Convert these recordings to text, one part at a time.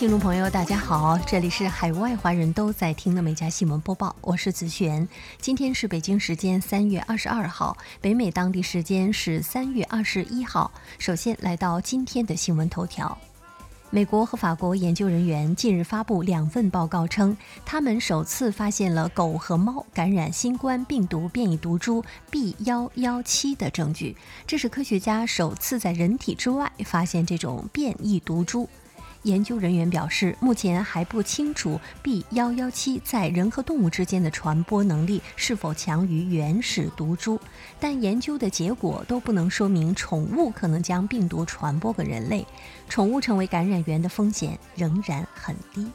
听众朋友，大家好，这里是海外华人都在听的每家新闻播报，我是子璇。今天是北京时间三月二十二号，北美当地时间是三月二十一号。首先来到今天的新闻头条。美国和法国研究人员近日发布两份报告称，他们首次发现了狗和猫感染新冠病毒变异毒株 B. 幺幺七的证据。这是科学家首次在人体之外发现这种变异毒株。研究人员表示，目前还不清楚 B 幺幺七在人和动物之间的传播能力是否强于原始毒株，但研究的结果都不能说明宠物可能将病毒传播给人类，宠物成为感染源的风险仍然很低。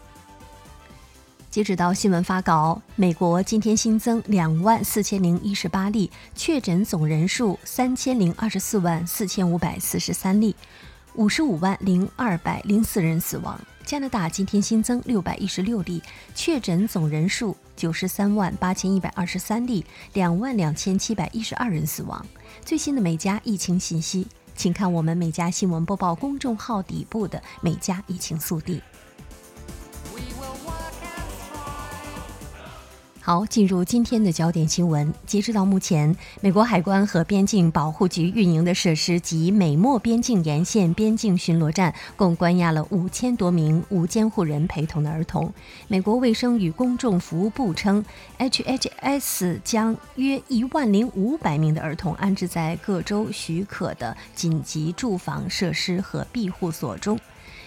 截止到新闻发稿，美国今天新增两万四千零一十八例确诊，总人数三千零二十四万四千五百四十三例。五十五万零二百零四人死亡。加拿大今天新增六百一十六例确诊，总人数九十三万八千一百二十三例，两万两千七百一十二人死亡。最新的每家疫情信息，请看我们每家新闻播报公众号底部的每家疫情速递。好，进入今天的焦点新闻。截止到目前，美国海关和边境保护局运营的设施及美墨边境沿线边境巡逻站共关押了五千多名无监护人陪同的儿童。美国卫生与公众服务部称，HHS 将约一万零五百名的儿童安置在各州许可的紧急住房设施和庇护所中。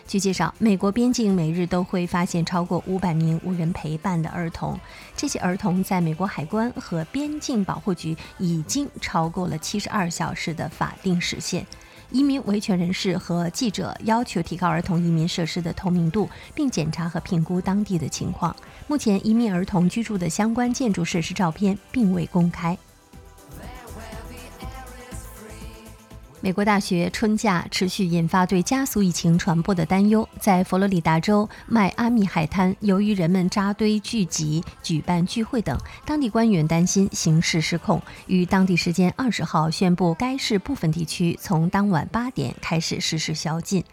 据介绍，美国边境每日都会发现超过五百名无人陪伴的儿童。这些儿童在美国海关和边境保护局已经超过了七十二小时的法定时限。移民维权人士和记者要求提高儿童移民设施的透明度，并检查和评估当地的情况。目前，移民儿童居住的相关建筑设施照片并未公开。美国大学春假持续引发对加速疫情传播的担忧。在佛罗里达州迈阿密海滩，由于人们扎堆聚集、举办聚会等，当地官员担心形势失控，于当地时间二十号宣布该市部分地区从当晚八点开始实施宵禁。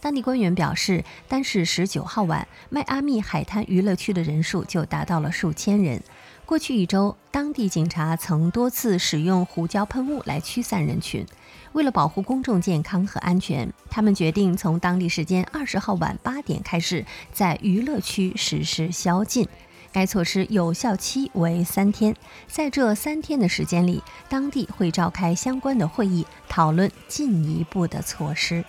当地官员表示，单是十九号晚，迈阿密海滩娱乐区的人数就达到了数千人。过去一周，当地警察曾多次使用胡椒喷雾来驱散人群。为了保护公众健康和安全，他们决定从当地时间二十号晚八点开始，在娱乐区实施宵禁。该措施有效期为三天，在这三天的时间里，当地会召开相关的会议，讨论进一步的措施。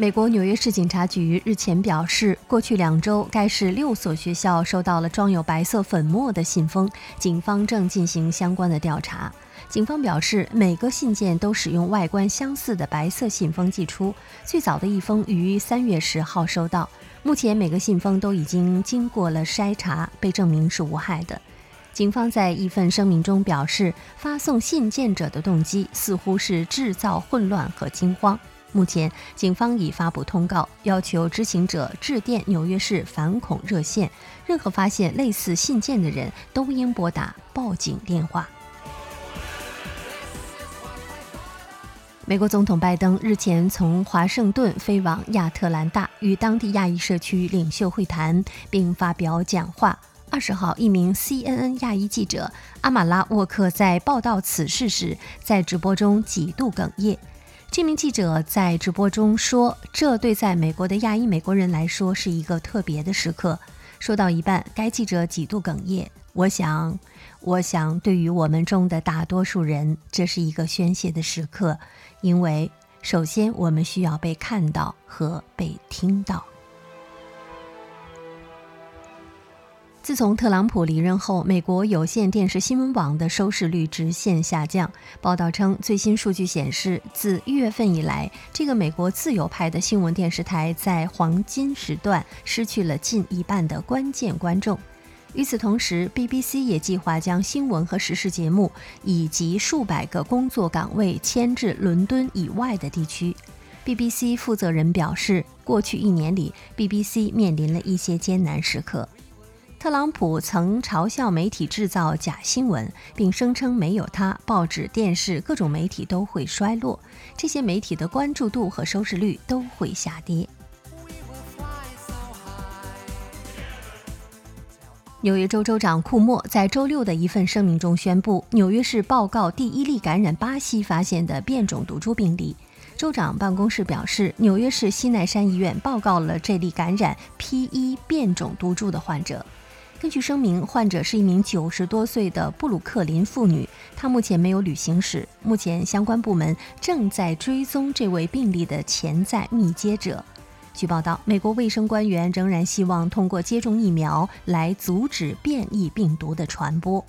美国纽约市警察局日前表示，过去两周，该市六所学校收到了装有白色粉末的信封，警方正进行相关的调查。警方表示，每个信件都使用外观相似的白色信封寄出，最早的一封于三月十号收到。目前，每个信封都已经经过了筛查，被证明是无害的。警方在一份声明中表示，发送信件者的动机似乎是制造混乱和惊慌。目前，警方已发布通告，要求知情者致电纽约市反恐热线。任何发现类似信件的人都应拨打报警电话。美国总统拜登日前从华盛顿飞往亚特兰大，与当地亚裔社区领袖会谈，并发表讲话。二十号，一名 CNN 亚裔记者阿马拉沃克在报道此事时，在直播中几度哽咽。这名记者在直播中说：“这对在美国的亚裔美国人来说是一个特别的时刻。”说到一半，该记者几度哽咽。我想，我想，对于我们中的大多数人，这是一个宣泄的时刻，因为首先我们需要被看到和被听到。自从特朗普离任后，美国有线电视新闻网的收视率直线下降。报道称，最新数据显示，自一月份以来，这个美国自由派的新闻电视台在黄金时段失去了近一半的关键观众。与此同时，BBC 也计划将新闻和时事节目以及数百个工作岗位迁至伦敦以外的地区。BBC 负责人表示，过去一年里，BBC 面临了一些艰难时刻。特朗普曾嘲笑媒体制造假新闻，并声称没有他，报纸、电视各种媒体都会衰落，这些媒体的关注度和收视率都会下跌。纽约州州长库莫在周六的一份声明中宣布，纽约市报告第一例感染巴西发现的变种毒株病例。州长办公室表示，纽约市西奈山医院报告了这例感染 P1 变种毒株的患者。根据声明，患者是一名九十多岁的布鲁克林妇女，她目前没有旅行史。目前，相关部门正在追踪这位病例的潜在密接者。据报道，美国卫生官员仍然希望通过接种疫苗来阻止变异病毒的传播。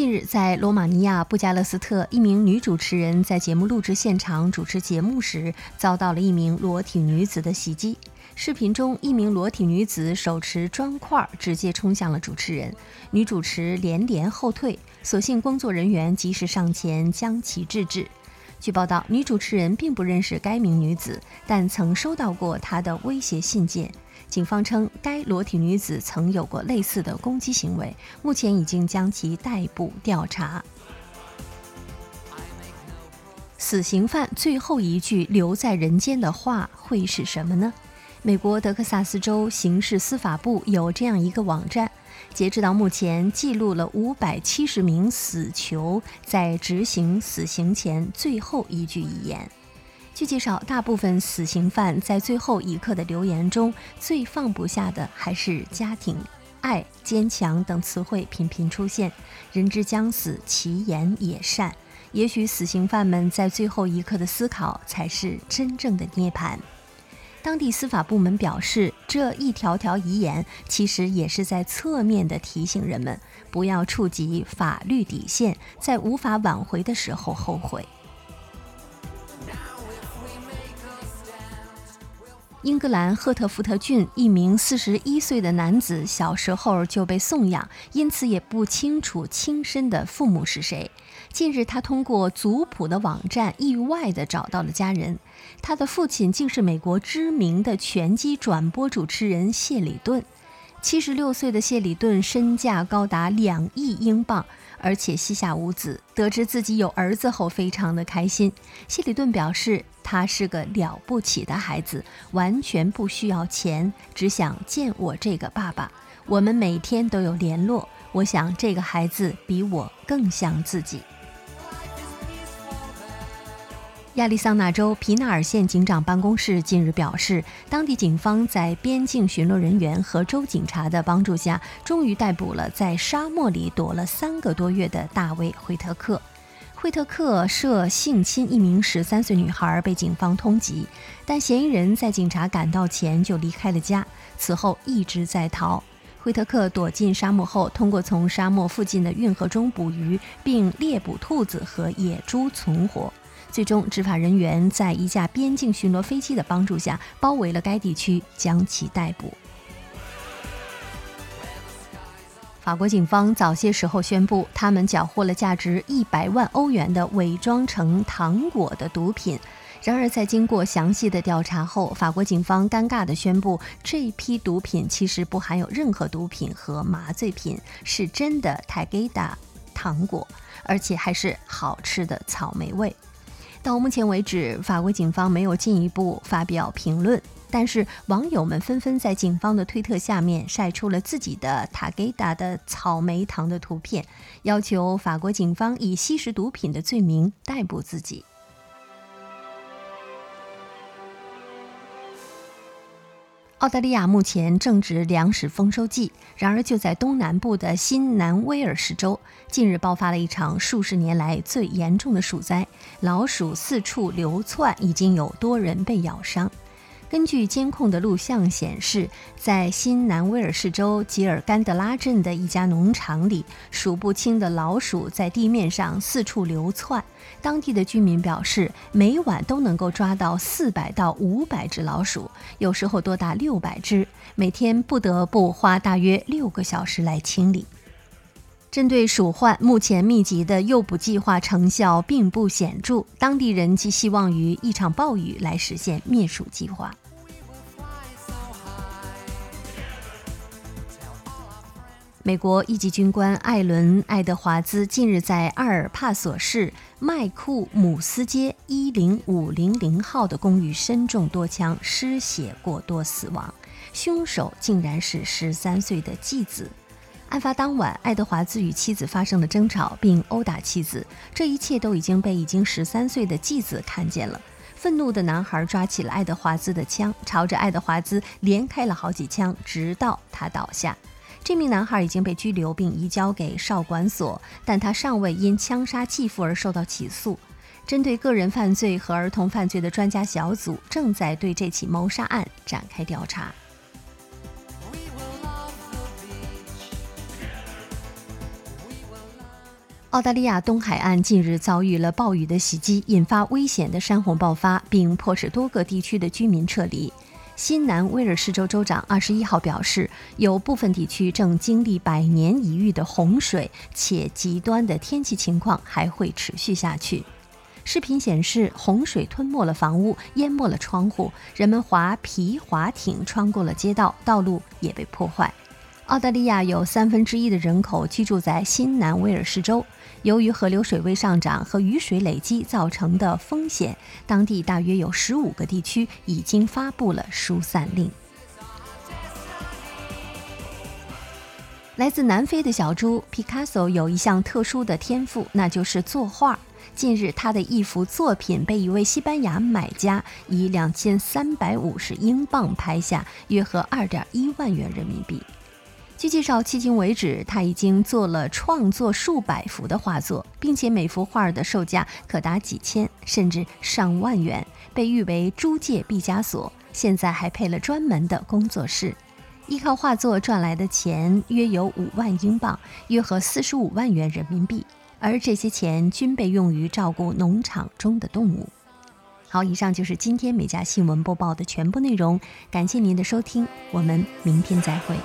近日，在罗马尼亚布加勒斯特，一名女主持人在节目录制现场主持节目时，遭到了一名裸体女子的袭击。视频中，一名裸体女子手持砖块直接冲向了主持人，女主持连连后退，所幸工作人员及时上前将其制止。据报道，女主持人并不认识该名女子，但曾收到过她的威胁信件。警方称，该裸体女子曾有过类似的攻击行为，目前已经将其逮捕调查。死刑犯最后一句留在人间的话会是什么呢？美国德克萨斯州刑事司法部有这样一个网站，截止到目前，记录了五百七十名死囚在执行死刑前最后一句遗言。据介绍，大部分死刑犯在最后一刻的留言中，最放不下的还是家庭、爱、坚强等词汇频频出现。人之将死，其言也善。也许死刑犯们在最后一刻的思考，才是真正的涅槃。当地司法部门表示，这一条条遗言其实也是在侧面的提醒人们，不要触及法律底线，在无法挽回的时候后悔。英格兰赫特福特郡一名四十一岁的男子小时候就被送养，因此也不清楚亲生的父母是谁。近日，他通过族谱的网站意外地找到了家人，他的父亲竟是美国知名的拳击转播主持人谢里顿。七十六岁的谢里顿身价高达两亿英镑。而且膝下无子，得知自己有儿子后，非常的开心。希里顿表示，他是个了不起的孩子，完全不需要钱，只想见我这个爸爸。我们每天都有联络。我想，这个孩子比我更像自己。亚利桑那州皮纳尔县警长办公室近日表示，当地警方在边境巡逻人员和州警察的帮助下，终于逮捕了在沙漠里躲了三个多月的大卫·惠特克。惠特克涉性侵一名十三岁女孩，被警方通缉，但嫌疑人在警察赶到前就离开了家，此后一直在逃。惠特克躲进沙漠后，通过从沙漠附近的运河中捕鱼，并猎捕兔子和野猪存活。最终，执法人员在一架边境巡逻飞机的帮助下，包围了该地区，将其逮捕。法国警方早些时候宣布，他们缴获了价值一百万欧元的伪装成糖果的毒品。然而，在经过详细的调查后，法国警方尴尬地宣布，这批毒品其实不含有任何毒品和麻醉品，是真的泰吉达糖果，而且还是好吃的草莓味。到目前为止，法国警方没有进一步发表评论，但是网友们纷纷在警方的推特下面晒出了自己的塔吉达的草莓糖的图片，要求法国警方以吸食毒品的罪名逮捕自己。澳大利亚目前正值粮食丰收季，然而就在东南部的新南威尔士州，近日爆发了一场数十年来最严重的鼠灾，老鼠四处流窜，已经有多人被咬伤。根据监控的录像显示，在新南威尔士州吉尔甘德拉镇的一家农场里，数不清的老鼠在地面上四处流窜。当地的居民表示，每晚都能够抓到四百到五百只老鼠，有时候多达六百只，每天不得不花大约六个小时来清理。针对鼠患，目前密集的诱捕计划成效并不显著，当地人寄希望于一场暴雨来实现灭鼠计划。美国一级军官艾伦·爱德华兹近日在阿尔帕索市麦库姆斯街一零五零零号的公寓身中多枪，失血过多死亡。凶手竟然是十三岁的继子。案发当晚，爱德华兹与妻子发生了争吵，并殴打妻子。这一切都已经被已经十三岁的继子看见了。愤怒的男孩抓起了爱德华兹的枪，朝着爱德华兹连开了好几枪，直到他倒下。这名男孩已经被拘留并移交给少管所，但他尚未因枪杀继父而受到起诉。针对个人犯罪和儿童犯罪的专家小组正在对这起谋杀案展开调查。澳大利亚东海岸近日遭遇了暴雨的袭击，引发危险的山洪爆发，并迫使多个地区的居民撤离。新南威尔士州州长二十一号表示，有部分地区正经历百年一遇的洪水，且极端的天气情况还会持续下去。视频显示，洪水吞没了房屋，淹没了窗户，人们划皮划艇穿过了街道，道路也被破坏。澳大利亚有三分之一的人口居住在新南威尔士州。由于河流水位上涨和雨水累积造成的风险，当地大约有十五个地区已经发布了疏散令。来自南非的小猪皮卡索有一项特殊的天赋，那就是作画。近日，他的一幅作品被一位西班牙买家以两千三百五十英镑拍下，约合二点一万元人民币。据介绍，迄今为止，他已经做了创作数百幅的画作，并且每幅画的售价可达几千甚至上万元，被誉为“租界毕加索”。现在还配了专门的工作室。依靠画作赚来的钱约有五万英镑，约合四十五万元人民币，而这些钱均被用于照顾农场中的动物。好，以上就是今天美家新闻播报的全部内容，感谢您的收听，我们明天再会。